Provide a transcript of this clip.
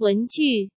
文具